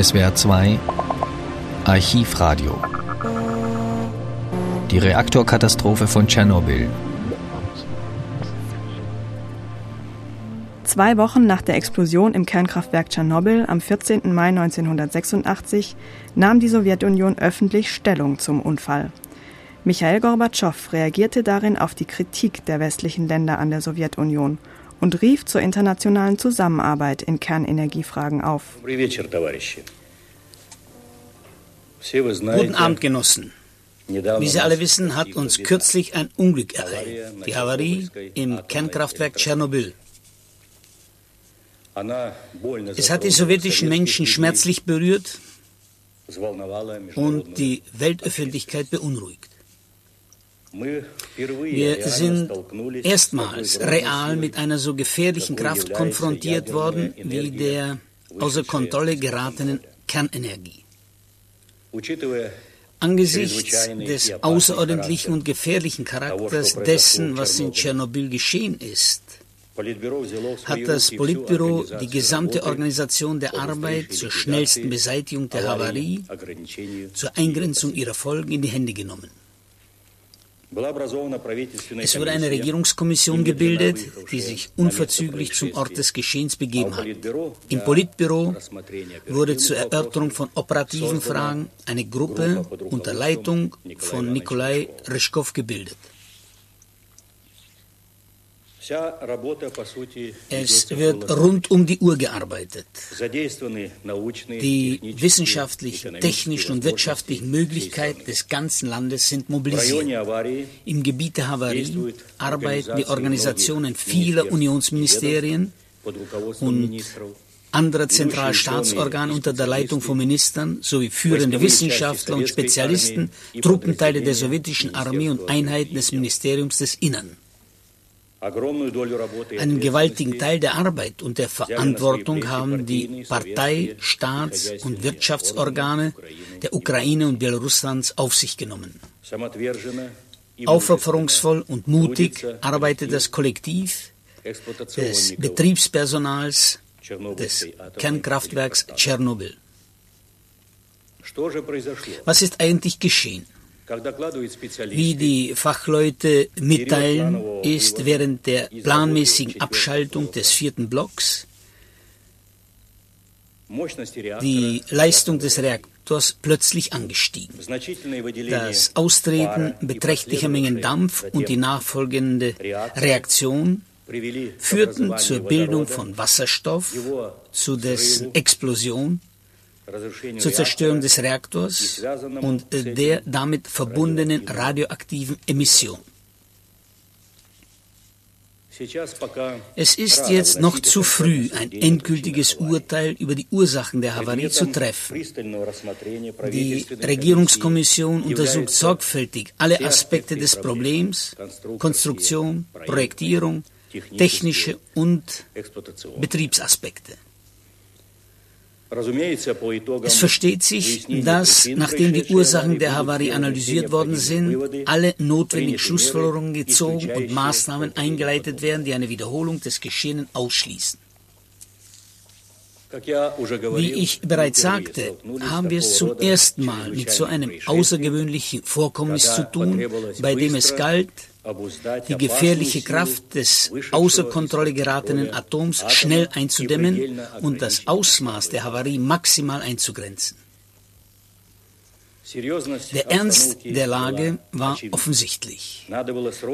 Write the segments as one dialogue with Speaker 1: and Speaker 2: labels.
Speaker 1: SWR 2 Archivradio Die Reaktorkatastrophe von Tschernobyl
Speaker 2: Zwei Wochen nach der Explosion im Kernkraftwerk Tschernobyl am 14. Mai 1986 nahm die Sowjetunion öffentlich Stellung zum Unfall. Michael Gorbatschow reagierte darin auf die Kritik der westlichen Länder an der Sowjetunion und rief zur internationalen Zusammenarbeit in Kernenergiefragen auf.
Speaker 3: Guten Abend, Genossen. Wie Sie alle wissen, hat uns kürzlich ein Unglück ereilt, die Havarie im Kernkraftwerk Tschernobyl. Es hat die sowjetischen Menschen schmerzlich berührt und die Weltöffentlichkeit beunruhigt. Wir sind erstmals real mit einer so gefährlichen Kraft konfrontiert worden wie der außer Kontrolle geratenen Kernenergie. Angesichts des außerordentlichen und gefährlichen Charakters dessen, was in Tschernobyl geschehen ist, hat das Politbüro die gesamte Organisation der Arbeit zur schnellsten Beseitigung der Havarie, zur Eingrenzung ihrer Folgen in die Hände genommen. Es wurde eine Regierungskommission gebildet, die sich unverzüglich zum Ort des Geschehens begeben hat. Im Politbüro wurde zur Erörterung von operativen Fragen eine Gruppe unter Leitung von Nikolai Ryschkow gebildet. Es wird rund um die Uhr gearbeitet. Die wissenschaftlichen, technischen und wirtschaftlichen Möglichkeiten des ganzen Landes sind mobilisiert. Im Gebiet der Havarie arbeiten die Organisationen vieler Unionsministerien und anderer Zentralstaatsorgane unter der Leitung von Ministern sowie führende Wissenschaftler und Spezialisten, Truppenteile der sowjetischen Armee und Einheiten des Ministeriums des Innern. Einen gewaltigen Teil der Arbeit und der Verantwortung haben die Partei-, Staats- und Wirtschaftsorgane der Ukraine und Belaruslands auf sich genommen. Aufopferungsvoll und mutig arbeitet das Kollektiv des Betriebspersonals des Kernkraftwerks Tschernobyl. Was ist eigentlich geschehen? Wie die Fachleute mitteilen, ist während der planmäßigen Abschaltung des vierten Blocks die Leistung des Reaktors plötzlich angestiegen. Das Austreten beträchtlicher Mengen Dampf und die nachfolgende Reaktion führten zur Bildung von Wasserstoff, zu dessen Explosion zur Zerstörung des Reaktors und der damit verbundenen radioaktiven Emission. Es ist jetzt noch zu früh, ein endgültiges Urteil über die Ursachen der Havarie zu treffen. Die Regierungskommission untersucht sorgfältig alle Aspekte des Problems, Konstruktion, Projektierung, technische und Betriebsaspekte. Es versteht sich, dass, nachdem die Ursachen der Havarie analysiert worden sind, alle notwendigen Schlussfolgerungen gezogen und Maßnahmen eingeleitet werden, die eine Wiederholung des Geschehenen ausschließen. Wie ich bereits sagte, haben wir es zum ersten Mal mit so einem außergewöhnlichen Vorkommnis zu tun, bei dem es galt, die gefährliche Kraft des außer Kontrolle geratenen Atoms schnell einzudämmen und das Ausmaß der Havarie maximal einzugrenzen. Der Ernst der Lage war offensichtlich.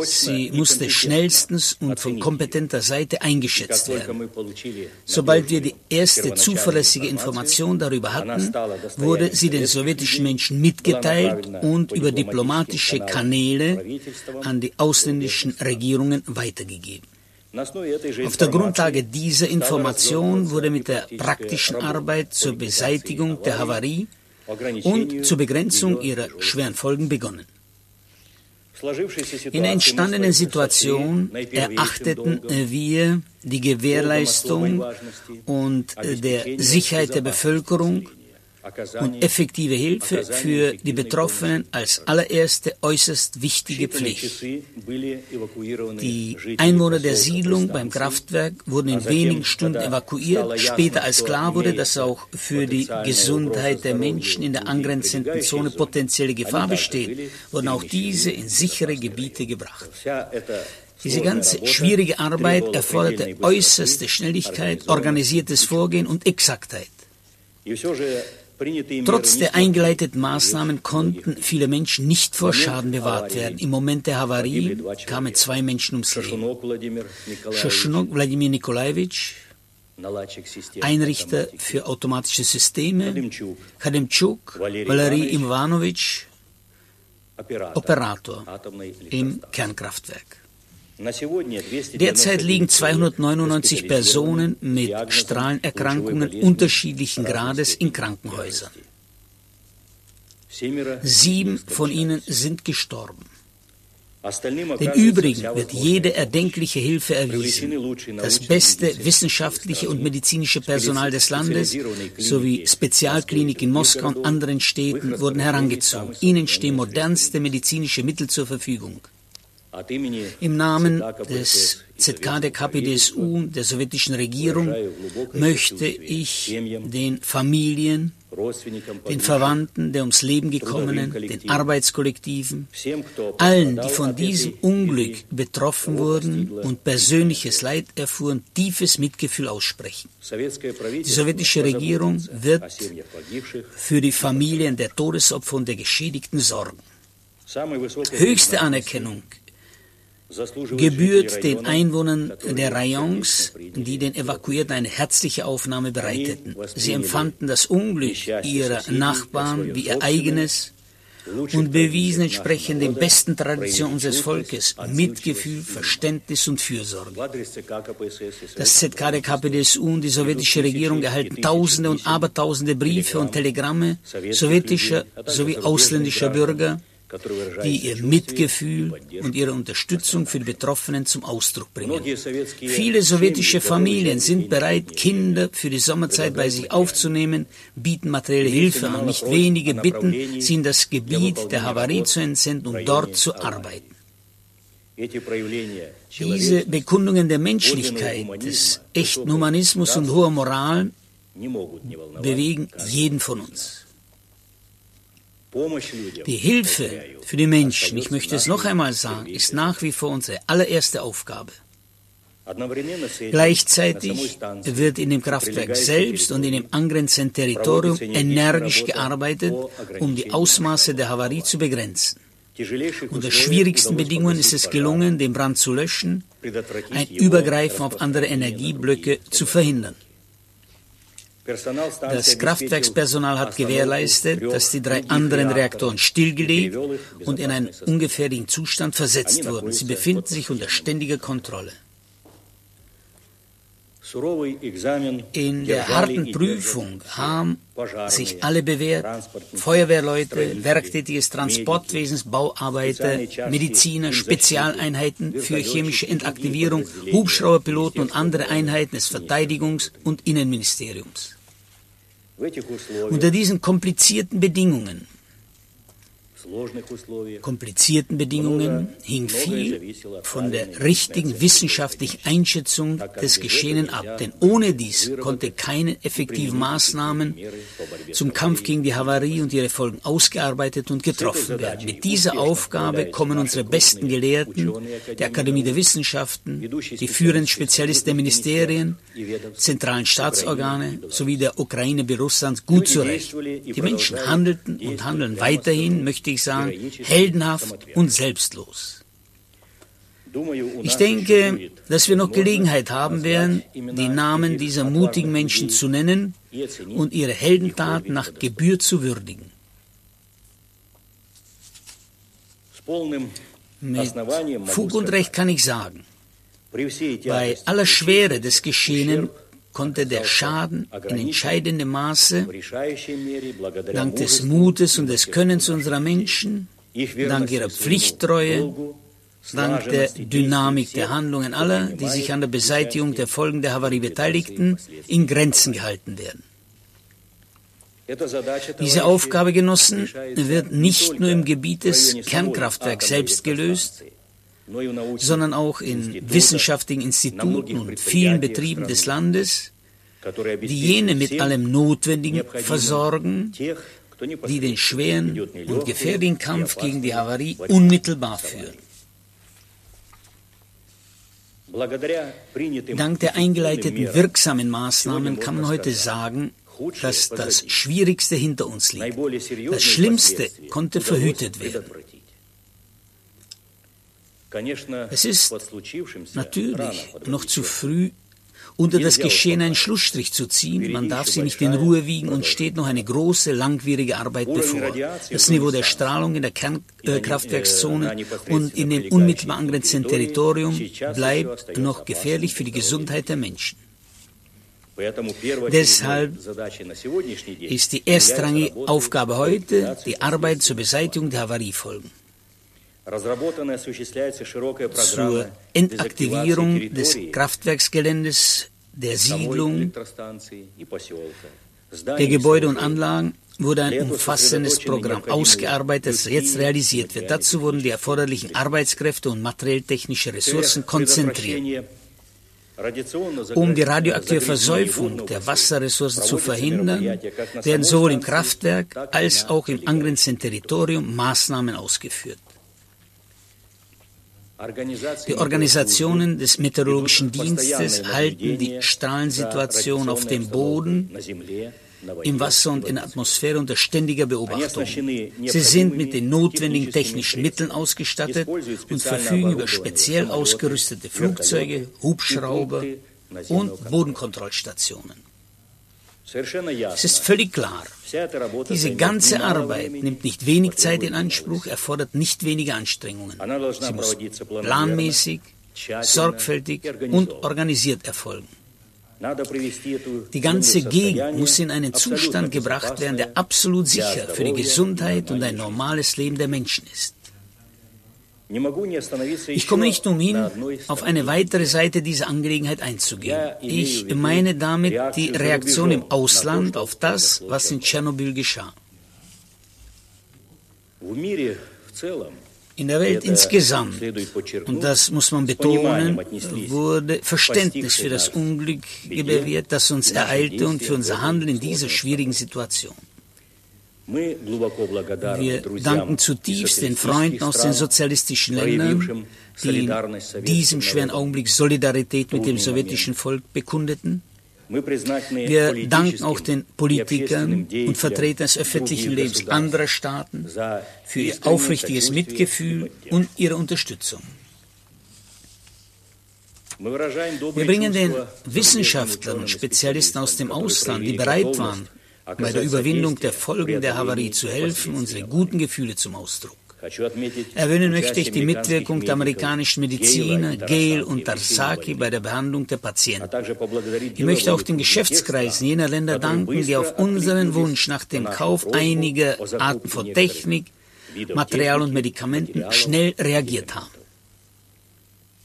Speaker 3: Sie musste schnellstens und von kompetenter Seite eingeschätzt werden. Sobald wir die erste zuverlässige Information darüber hatten, wurde sie den sowjetischen Menschen mitgeteilt und über diplomatische Kanäle an die ausländischen Regierungen weitergegeben. Auf der Grundlage dieser Information wurde mit der praktischen Arbeit zur Beseitigung der Havarie und zur Begrenzung ihrer schweren Folgen begonnen. In der entstandenen Situation erachteten wir die Gewährleistung und der Sicherheit der Bevölkerung und effektive Hilfe für die Betroffenen als allererste äußerst wichtige Pflicht. Die Einwohner der Siedlung beim Kraftwerk wurden in wenigen Stunden evakuiert. Später, als klar wurde, dass auch für die Gesundheit der Menschen in der angrenzenden Zone potenzielle Gefahr besteht, wurden auch diese in sichere Gebiete gebracht. Diese ganze schwierige Arbeit erforderte äußerste Schnelligkeit, organisiertes Vorgehen und Exaktheit. Trotz der eingeleiteten Maßnahmen konnten viele Menschen nicht vor Schaden bewahrt werden. Im Moment der Havarie kamen zwei Menschen ums Leben. Shoshonok Wladimir Nikolajewitsch, Einrichter für automatische Systeme, Khademchuk Valery Ivanovich, Operator im Kernkraftwerk. Derzeit liegen 299 Personen mit Strahlenerkrankungen unterschiedlichen Grades in Krankenhäusern. Sieben von ihnen sind gestorben. Den übrigen wird jede erdenkliche Hilfe erwiesen. Das beste wissenschaftliche und medizinische Personal des Landes sowie Spezialkliniken in Moskau und anderen Städten wurden herangezogen. Ihnen stehen modernste medizinische Mittel zur Verfügung. Im Namen des ZK der KPDSU, der sowjetischen Regierung, möchte ich den Familien, den Verwandten der ums Leben gekommenen, den Arbeitskollektiven, allen, die von diesem Unglück betroffen wurden und persönliches Leid erfuhren, tiefes Mitgefühl aussprechen. Die sowjetische Regierung wird für die Familien der Todesopfer und der Geschädigten sorgen. Höchste Anerkennung gebührt den Einwohnern der Rayons, die den Evakuierten eine herzliche Aufnahme bereiteten. Sie empfanden das Unglück ihrer Nachbarn wie ihr eigenes und bewiesen entsprechend den besten Traditionen unseres Volkes. Mitgefühl, Verständnis und Fürsorge. Das ZK der KPDSU und die sowjetische Regierung erhalten Tausende und Abertausende Briefe und Telegramme sowjetischer sowie ausländischer Bürger, die ihr Mitgefühl und ihre Unterstützung für die Betroffenen zum Ausdruck bringen. Viele sowjetische Familien sind bereit, Kinder für die Sommerzeit bei sich aufzunehmen, bieten materielle Hilfe an. Nicht wenige bitten, sie in das Gebiet der Havarie zu entsenden und dort zu arbeiten. Diese Bekundungen der Menschlichkeit, des echten Humanismus und hoher Moral bewegen jeden von uns. Die Hilfe für die Menschen, ich möchte es noch einmal sagen, ist nach wie vor unsere allererste Aufgabe. Gleichzeitig wird in dem Kraftwerk selbst und in dem angrenzenden Territorium energisch gearbeitet, um die Ausmaße der Havarie zu begrenzen. Unter schwierigsten Bedingungen ist es gelungen, den Brand zu löschen, ein Übergreifen auf andere Energieblöcke zu verhindern. Das Kraftwerkspersonal hat gewährleistet, dass die drei anderen Reaktoren stillgelegt und in einen ungefährlichen Zustand versetzt wurden. Sie befinden sich unter ständiger Kontrolle. In der harten Prüfung haben sich alle bewährt, Feuerwehrleute, werktätiges Transportwesens, Bauarbeiter, Mediziner, Spezialeinheiten für chemische Entaktivierung, Hubschrauberpiloten und andere Einheiten des Verteidigungs- und Innenministeriums. Unter diesen komplizierten Bedingungen komplizierten Bedingungen hing viel von der richtigen wissenschaftlichen Einschätzung des Geschehenen ab. Denn ohne dies konnte keine effektiven Maßnahmen zum Kampf gegen die Havarie und ihre Folgen ausgearbeitet und getroffen werden. Mit dieser Aufgabe kommen unsere besten Gelehrten der Akademie der Wissenschaften, die führenden Spezialisten der Ministerien, zentralen Staatsorgane sowie der Ukraine wie Russlands gut zurecht. Die Menschen handelten und handeln weiterhin, möchte ich sagen, heldenhaft und selbstlos. Ich denke, dass wir noch Gelegenheit haben werden, die Namen dieser mutigen Menschen zu nennen und ihre Heldentaten nach Gebühr zu würdigen. Mit Fug und Recht kann ich sagen, bei aller Schwere des Geschehenen konnte der Schaden in entscheidendem Maße dank des Mutes und des Könnens unserer Menschen, dank ihrer Pflichttreue, dank der Dynamik der Handlungen aller, die sich an der Beseitigung der Folgen der Havarie beteiligten, in Grenzen gehalten werden. Diese Aufgabe, Genossen, wird nicht nur im Gebiet des Kernkraftwerks selbst gelöst, sondern auch in wissenschaftlichen Instituten und vielen Betrieben des Landes, die jene mit allem Notwendigen versorgen, die den schweren und gefährlichen Kampf gegen die Havarie unmittelbar führen. Dank der eingeleiteten wirksamen Maßnahmen kann man heute sagen, dass das Schwierigste hinter uns liegt. Das Schlimmste konnte verhütet werden. Es ist natürlich noch zu früh, unter das Geschehen einen Schlussstrich zu ziehen. Man darf sie nicht in Ruhe wiegen und steht noch eine große, langwierige Arbeit bevor. Das Niveau der Strahlung in der Kernkraftwerkszone und in dem unmittelbar angrenzenden Territorium bleibt noch gefährlich für die Gesundheit der Menschen. Deshalb ist die erstrangige Aufgabe heute die Arbeit zur Beseitigung der Havariefolgen. Zur Entaktivierung des Kraftwerksgeländes, der Siedlung, der Gebäude und Anlagen wurde ein umfassendes Programm ausgearbeitet, das jetzt realisiert wird. Dazu wurden die erforderlichen Arbeitskräfte und materiell-technische Ressourcen konzentriert. Um die radioaktive Versäufung der Wasserressourcen zu verhindern, werden sowohl im Kraftwerk als auch im angrenzenden Territorium Maßnahmen ausgeführt. Die Organisationen des Meteorologischen Dienstes halten die Strahlensituation auf dem Boden, im Wasser und in der Atmosphäre unter ständiger Beobachtung. Sie sind mit den notwendigen technischen Mitteln ausgestattet und verfügen über speziell ausgerüstete Flugzeuge, Hubschrauber und Bodenkontrollstationen. Es ist völlig klar, diese ganze Arbeit nimmt nicht wenig Zeit in Anspruch, erfordert nicht wenige Anstrengungen. Sie muss planmäßig, sorgfältig und organisiert erfolgen. Die ganze Gegend muss in einen Zustand gebracht werden, der absolut sicher für die Gesundheit und ein normales Leben der Menschen ist. Ich komme nicht umhin, auf eine weitere Seite dieser Angelegenheit einzugehen. Ich meine damit die Reaktion im Ausland auf das, was in Tschernobyl geschah. In der Welt insgesamt, und das muss man betonen, wurde Verständnis für das Unglück gewährt, das uns ereilte und für unser Handeln in dieser schwierigen Situation. Wir danken zutiefst den Freunden aus den sozialistischen Ländern, die in diesem schweren Augenblick Solidarität mit dem sowjetischen Volk bekundeten. Wir danken auch den Politikern und Vertretern des öffentlichen Lebens anderer Staaten für ihr aufrichtiges Mitgefühl und ihre Unterstützung. Wir bringen den Wissenschaftlern und Spezialisten aus dem Ausland, die bereit waren, bei der Überwindung der Folgen der Havarie zu helfen, unsere guten Gefühle zum Ausdruck. Erwähnen möchte ich die Mitwirkung der amerikanischen Mediziner Gale und Darsaki bei der Behandlung der Patienten. Ich möchte auch den Geschäftskreisen jener Länder danken, die auf unseren Wunsch nach dem Kauf einiger Arten von Technik, Material und Medikamenten schnell reagiert haben.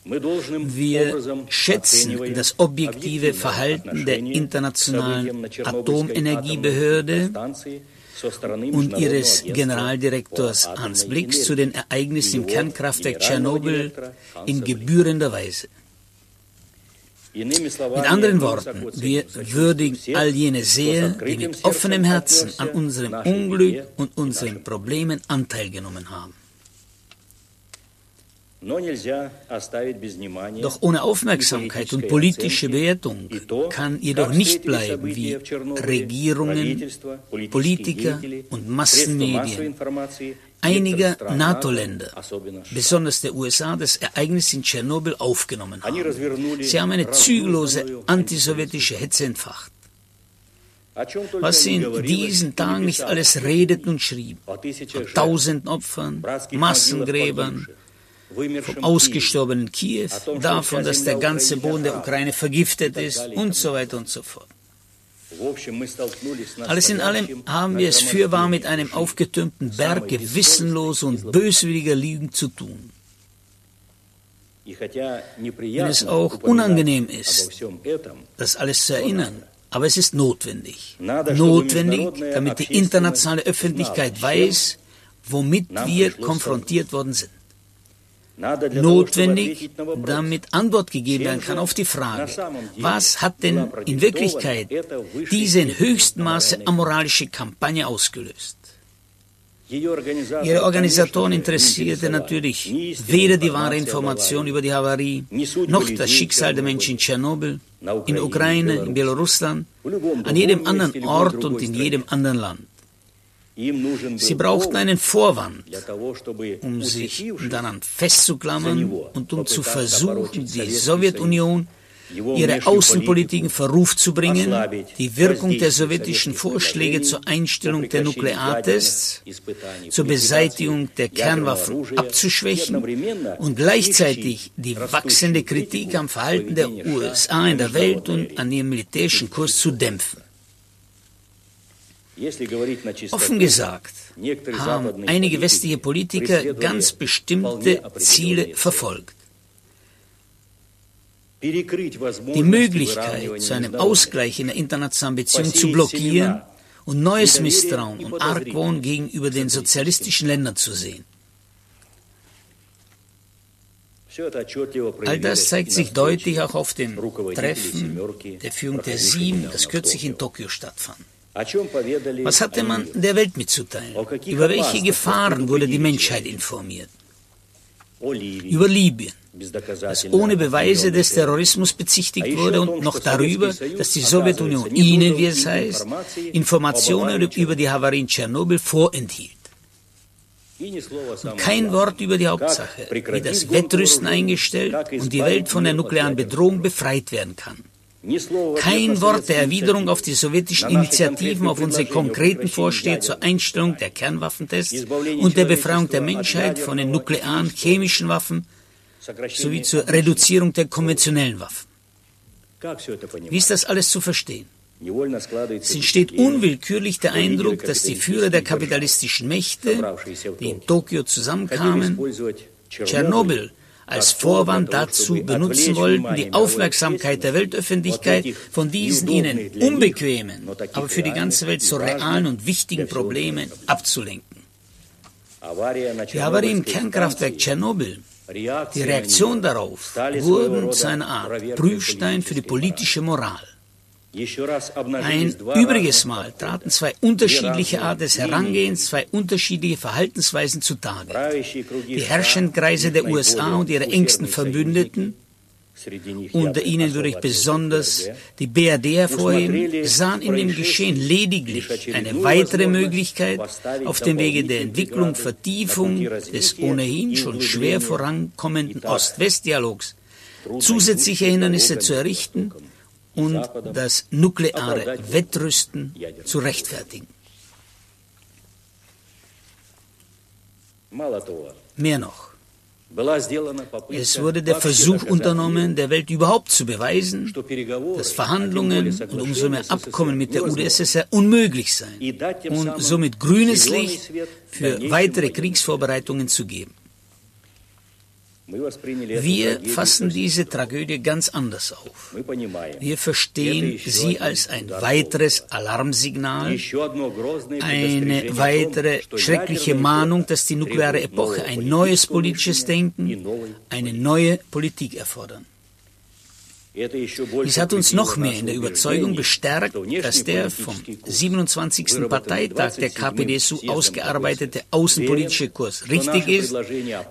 Speaker 3: Wir schätzen das objektive Verhalten der Internationalen Atomenergiebehörde und ihres Generaldirektors Hans Blix zu den Ereignissen im Kernkraftwerk Tschernobyl in gebührender Weise. Mit anderen Worten, wir würdigen all jene sehr, die mit offenem Herzen an unserem Unglück und unseren Problemen Anteil genommen haben. Doch ohne Aufmerksamkeit und politische Bewertung kann jedoch nicht bleiben, wie Regierungen, Politiker und Massenmedien. einiger NATO-Länder, besonders der USA, das Ereignis in Tschernobyl aufgenommen haben. Sie haben eine zügellose antisowjetische Hetze entfacht. Was sie in diesen Tagen nicht alles redeten und schrieben, von tausenden Opfern, Massengräbern, vom ausgestorbenen Kiew, davon, dass der ganze Boden der Ukraine vergiftet ist und so weiter und so fort. Alles in allem haben wir es fürwahr mit einem aufgetürmten Berg gewissenloser und böswilliger Lügen zu tun. Wenn es auch unangenehm ist, das alles zu erinnern, aber es ist notwendig. Notwendig, damit die internationale Öffentlichkeit weiß, womit wir konfrontiert worden sind. Notwendig, damit Antwort gegeben werden kann auf die Frage, was hat denn in Wirklichkeit diese in höchstem Maße amoralische Kampagne ausgelöst? Ihre Organisatoren interessierte natürlich weder die wahre Information über die Havarie, noch das Schicksal der Menschen in Tschernobyl, in der Ukraine, in Belarusland, an jedem anderen Ort und in jedem anderen Land. Sie brauchten einen Vorwand, um sich daran festzuklammern und um zu versuchen, die Sowjetunion ihre Außenpolitik in Verruf zu bringen, die Wirkung der sowjetischen Vorschläge zur Einstellung der Nukleartests, zur Beseitigung der Kernwaffen abzuschwächen und gleichzeitig die wachsende Kritik am Verhalten der USA in der Welt und an ihrem militärischen Kurs zu dämpfen. Offen gesagt haben einige westliche Politiker ganz bestimmte Ziele verfolgt. Die Möglichkeit zu einem Ausgleich in der internationalen Beziehung zu blockieren und neues Misstrauen und Argwohn gegenüber den sozialistischen Ländern zu sehen. All das zeigt sich deutlich auch auf dem Treffen der Führung der Sieben, das kürzlich in Tokio stattfand. Was hatte man der Welt mitzuteilen? Über welche Gefahren wurde die Menschheit informiert? Über Libyen, das ohne Beweise des Terrorismus bezichtigt wurde und noch darüber, dass die Sowjetunion ihnen, wie es heißt, Informationen über die Havarie in Tschernobyl vorenthielt. Und kein Wort über die Hauptsache, wie das Wettrüsten eingestellt und die Welt von der nuklearen Bedrohung befreit werden kann. Kein Wort der Erwiderung auf die sowjetischen Initiativen, auf unsere konkreten Vorschläge zur Einstellung der Kernwaffentests und der Befreiung der Menschheit von den nuklearen, chemischen Waffen sowie zur Reduzierung der konventionellen Waffen. Wie ist das alles zu verstehen? Es entsteht unwillkürlich der Eindruck, dass die Führer der kapitalistischen Mächte, die in Tokio zusammenkamen, Tschernobyl als Vorwand dazu benutzen wollten, die Aufmerksamkeit der Weltöffentlichkeit von diesen ihnen unbequemen, aber für die ganze Welt so realen und wichtigen Problemen abzulenken. Die Havarie im Kernkraftwerk Tschernobyl die Reaktion darauf wurden zu einer Art Prüfstein für die politische Moral. Ein übriges Mal traten zwei unterschiedliche Arten des Herangehens, zwei unterschiedliche Verhaltensweisen zutage. Die Herrschenkreise der USA und ihre engsten Verbündeten, unter ihnen würde ich besonders die BRD hervorheben, sahen in dem Geschehen lediglich eine weitere Möglichkeit, auf dem Wege der Entwicklung, Vertiefung des ohnehin schon schwer vorankommenden Ost-West-Dialogs. Zusätzliche Hindernisse zu errichten und das nukleare Wettrüsten zu rechtfertigen. Mehr noch. Es wurde der Versuch unternommen, der Welt überhaupt zu beweisen, dass Verhandlungen und umso mehr Abkommen mit der UdSSR unmöglich seien und somit grünes Licht für weitere Kriegsvorbereitungen zu geben. Wir fassen diese Tragödie ganz anders auf. Wir verstehen sie als ein weiteres Alarmsignal, eine weitere schreckliche Mahnung, dass die nukleare Epoche ein neues politisches Denken, eine neue Politik erfordern. Dies hat uns noch mehr in der Überzeugung bestärkt, dass der vom 27. Parteitag der KPDSU ausgearbeitete außenpolitische Kurs richtig ist,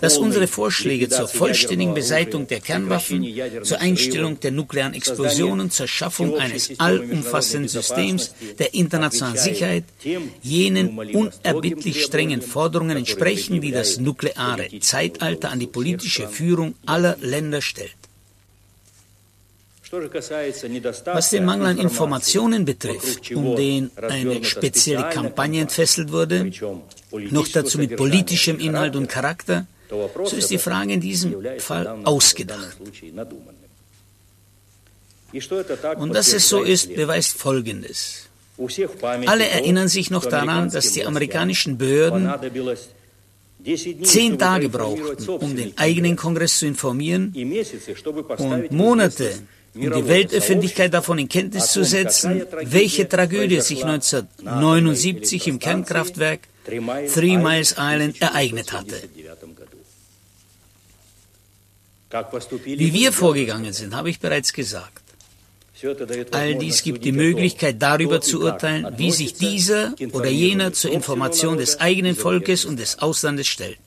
Speaker 3: dass unsere Vorschläge zur vollständigen Beseitigung der Kernwaffen, zur Einstellung der nuklearen Explosionen, zur Schaffung eines allumfassenden Systems der internationalen Sicherheit jenen unerbittlich strengen Forderungen entsprechen, die das nukleare Zeitalter an die politische Führung aller Länder stellt. Was den Mangel an Informationen betrifft, um den eine spezielle Kampagne entfesselt wurde, noch dazu mit politischem Inhalt und Charakter, so ist die Frage in diesem Fall ausgedacht. Und dass es so ist, beweist Folgendes. Alle erinnern sich noch daran, dass die amerikanischen Behörden zehn Tage brauchten, um den eigenen Kongress zu informieren und Monate, um die Weltöffentlichkeit davon in Kenntnis zu setzen, welche Tragödie sich 1979 im Kernkraftwerk Three Miles Island ereignet hatte. Wie wir vorgegangen sind, habe ich bereits gesagt. All dies gibt die Möglichkeit, darüber zu urteilen, wie sich dieser oder jener zur Information des eigenen Volkes und des Auslandes stellt.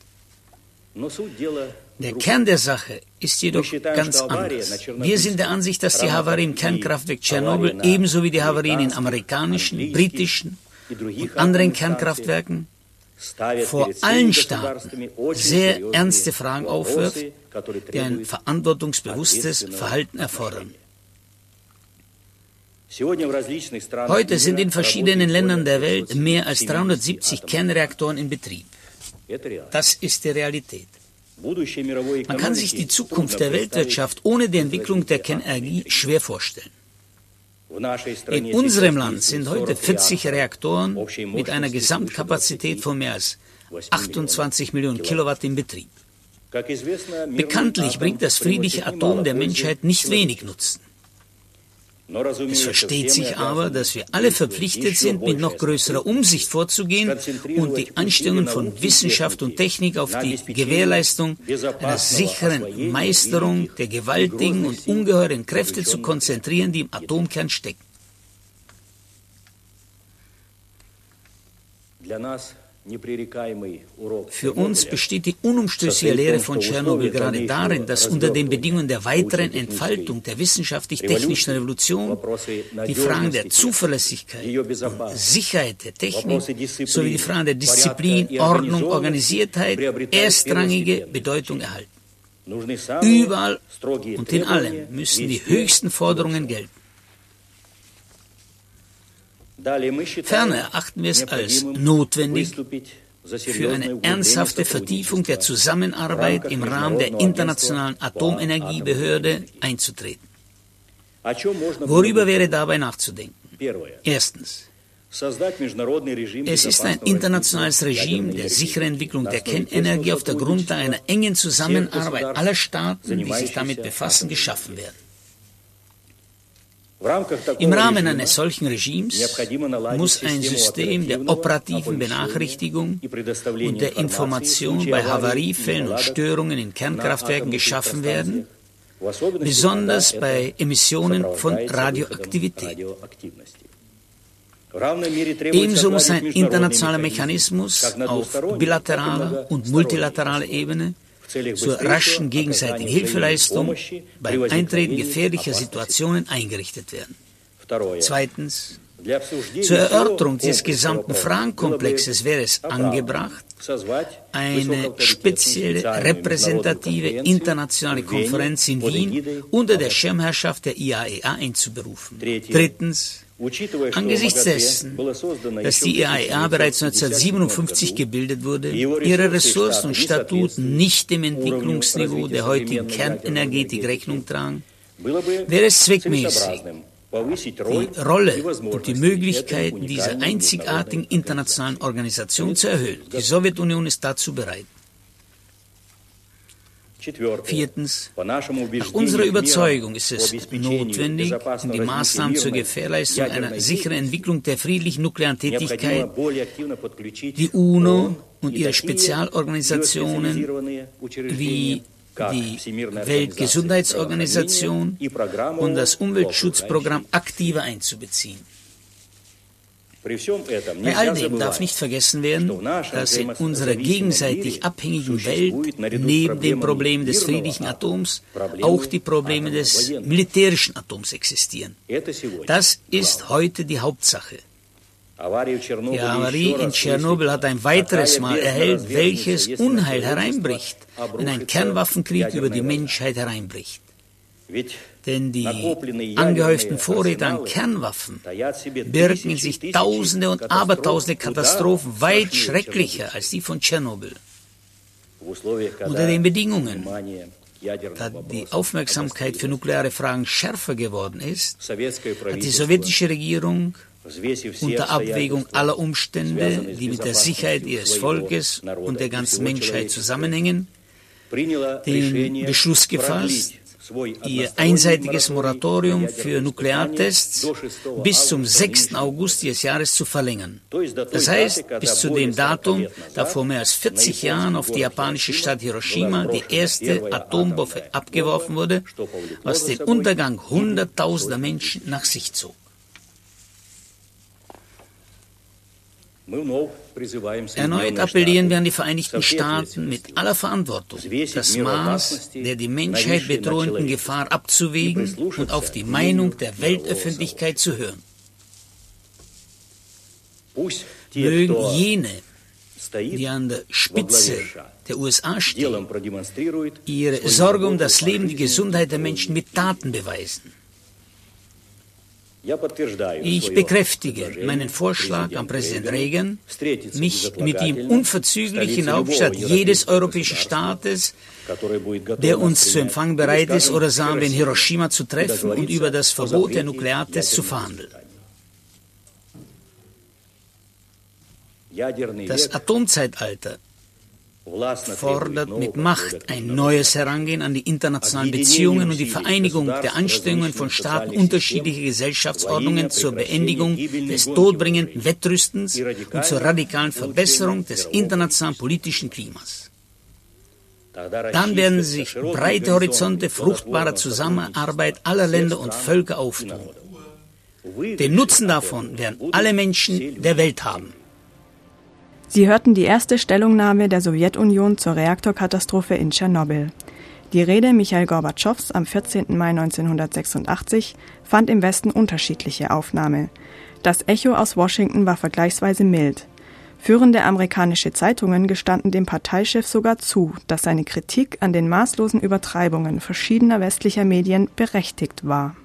Speaker 3: Der Kern der Sache ist jedoch ganz anders. Wir sind der Ansicht, dass die Havarie im Kernkraftwerk Tschernobyl ebenso wie die Havarien in amerikanischen, britischen und anderen Kernkraftwerken vor allen Staaten sehr ernste Fragen aufwirft, die ein verantwortungsbewusstes Verhalten erfordern. Heute sind in verschiedenen Ländern der Welt mehr als 370 Kernreaktoren in Betrieb. Das ist die Realität. Man kann sich die Zukunft der Weltwirtschaft ohne die Entwicklung der Kernenergie schwer vorstellen. In unserem Land sind heute 40 Reaktoren mit einer Gesamtkapazität von mehr als 28 Millionen Kilowatt in Betrieb. Bekanntlich bringt das friedliche Atom der Menschheit nicht wenig Nutzen. Es versteht sich aber, dass wir alle verpflichtet sind, mit noch größerer Umsicht vorzugehen und die Anstrengungen von Wissenschaft und Technik auf die Gewährleistung einer sicheren Meisterung der gewaltigen und ungeheuren Kräfte zu konzentrieren, die im Atomkern stecken. Für uns besteht die unumstößliche Lehre von Tschernobyl gerade darin, dass unter den Bedingungen der weiteren Entfaltung der wissenschaftlich-technischen Revolution die Fragen der Zuverlässigkeit und Sicherheit der Technik sowie die Fragen der Disziplin, Ordnung, Organisiertheit erstrangige Bedeutung erhalten. Überall und in allem müssen die höchsten Forderungen gelten. Ferner erachten wir es als notwendig, für eine ernsthafte Vertiefung der Zusammenarbeit im Rahmen der Internationalen Atomenergiebehörde einzutreten. Worüber wäre dabei nachzudenken? Erstens. Es ist ein internationales Regime der sicheren Entwicklung der Kernenergie auf der Grundlage einer engen Zusammenarbeit aller Staaten, die sich damit befassen, geschaffen werden. Im Rahmen eines solchen Regimes muss ein System der operativen Benachrichtigung und der Information bei Havariefällen und Störungen in Kernkraftwerken geschaffen werden, besonders bei Emissionen von Radioaktivität. Ebenso muss ein internationaler Mechanismus auf bilateraler und multilateraler Ebene zur raschen gegenseitigen Hilfeleistung beim Eintreten gefährlicher Situationen eingerichtet werden. Zweitens, zur Erörterung des gesamten Fragenkomplexes wäre es angebracht, eine spezielle repräsentative internationale Konferenz in Wien unter der Schirmherrschaft der IAEA e einzuberufen. Drittens, Angesichts dessen, dass die IAEA bereits 1957 gebildet wurde, ihre Ressourcen und Statuten nicht dem Entwicklungsniveau der heutigen Kernenergetik Rechnung tragen, wäre es zweckmäßig, die Rolle und die Möglichkeiten dieser einzigartigen internationalen Organisation zu erhöhen. Die Sowjetunion ist dazu bereit. Viertens, nach unserer Überzeugung ist es notwendig, um die Maßnahmen zur Gewährleistung einer sicheren Entwicklung der friedlichen nuklearen Tätigkeit die UNO und ihre Spezialorganisationen wie die Weltgesundheitsorganisation und das Umweltschutzprogramm aktiver einzubeziehen. Bei all dem darf nicht vergessen werden, dass in unserer gegenseitig abhängigen Welt neben dem Problem des friedlichen Atoms auch die Probleme des militärischen Atoms existieren. Das ist heute die Hauptsache. Die Havarie in Tschernobyl hat ein weiteres Mal erhellt, welches Unheil hereinbricht, wenn ein Kernwaffenkrieg über die Menschheit hereinbricht. Denn die angehäuften Vorräte an Kernwaffen birgen in sich Tausende und Abertausende Katastrophen weit schrecklicher als die von Tschernobyl. Unter den Bedingungen, da die Aufmerksamkeit für nukleare Fragen schärfer geworden ist, hat die sowjetische Regierung unter Abwägung aller Umstände, die mit der Sicherheit ihres Volkes und der ganzen Menschheit zusammenhängen, den Beschluss gefasst, ihr einseitiges Moratorium für Nukleartests bis zum 6. August dieses Jahres zu verlängern. Das heißt, bis zu dem Datum, da vor mehr als 40 Jahren auf die japanische Stadt Hiroshima die erste Atombombe abgeworfen wurde, was den Untergang hunderttausender Menschen nach sich zog. Erneut appellieren wir an die Vereinigten Staaten mit aller Verantwortung, das Maß der die Menschheit bedrohenden Gefahr abzuwägen und auf die Meinung der Weltöffentlichkeit zu hören. Mögen jene, die an der Spitze der USA stehen, ihre Sorge um das Leben, die Gesundheit der Menschen mit Taten beweisen. Ich bekräftige meinen Vorschlag an Präsident Reagan, mich mit ihm unverzüglich in der Hauptstadt jedes europäischen Staates, der uns zu empfangen bereit ist, oder sagen wir in Hiroshima zu treffen und über das Verbot der Nukleartests zu verhandeln. Das Atomzeitalter fordert mit Macht ein neues Herangehen an die internationalen Beziehungen und die Vereinigung der Anstrengungen von Staaten unterschiedlicher Gesellschaftsordnungen zur Beendigung des todbringenden Wettrüstens und zur radikalen Verbesserung des internationalen politischen Klimas. Dann werden sich breite Horizonte fruchtbarer Zusammenarbeit aller Länder und Völker auftun. Den Nutzen davon werden alle Menschen der Welt haben.
Speaker 2: Sie hörten die erste Stellungnahme der Sowjetunion zur Reaktorkatastrophe in Tschernobyl. Die Rede Michael Gorbatschows am 14. Mai 1986 fand im Westen unterschiedliche Aufnahme. Das Echo aus Washington war vergleichsweise mild. Führende amerikanische Zeitungen gestanden dem Parteichef sogar zu, dass seine Kritik an den maßlosen Übertreibungen verschiedener westlicher Medien berechtigt war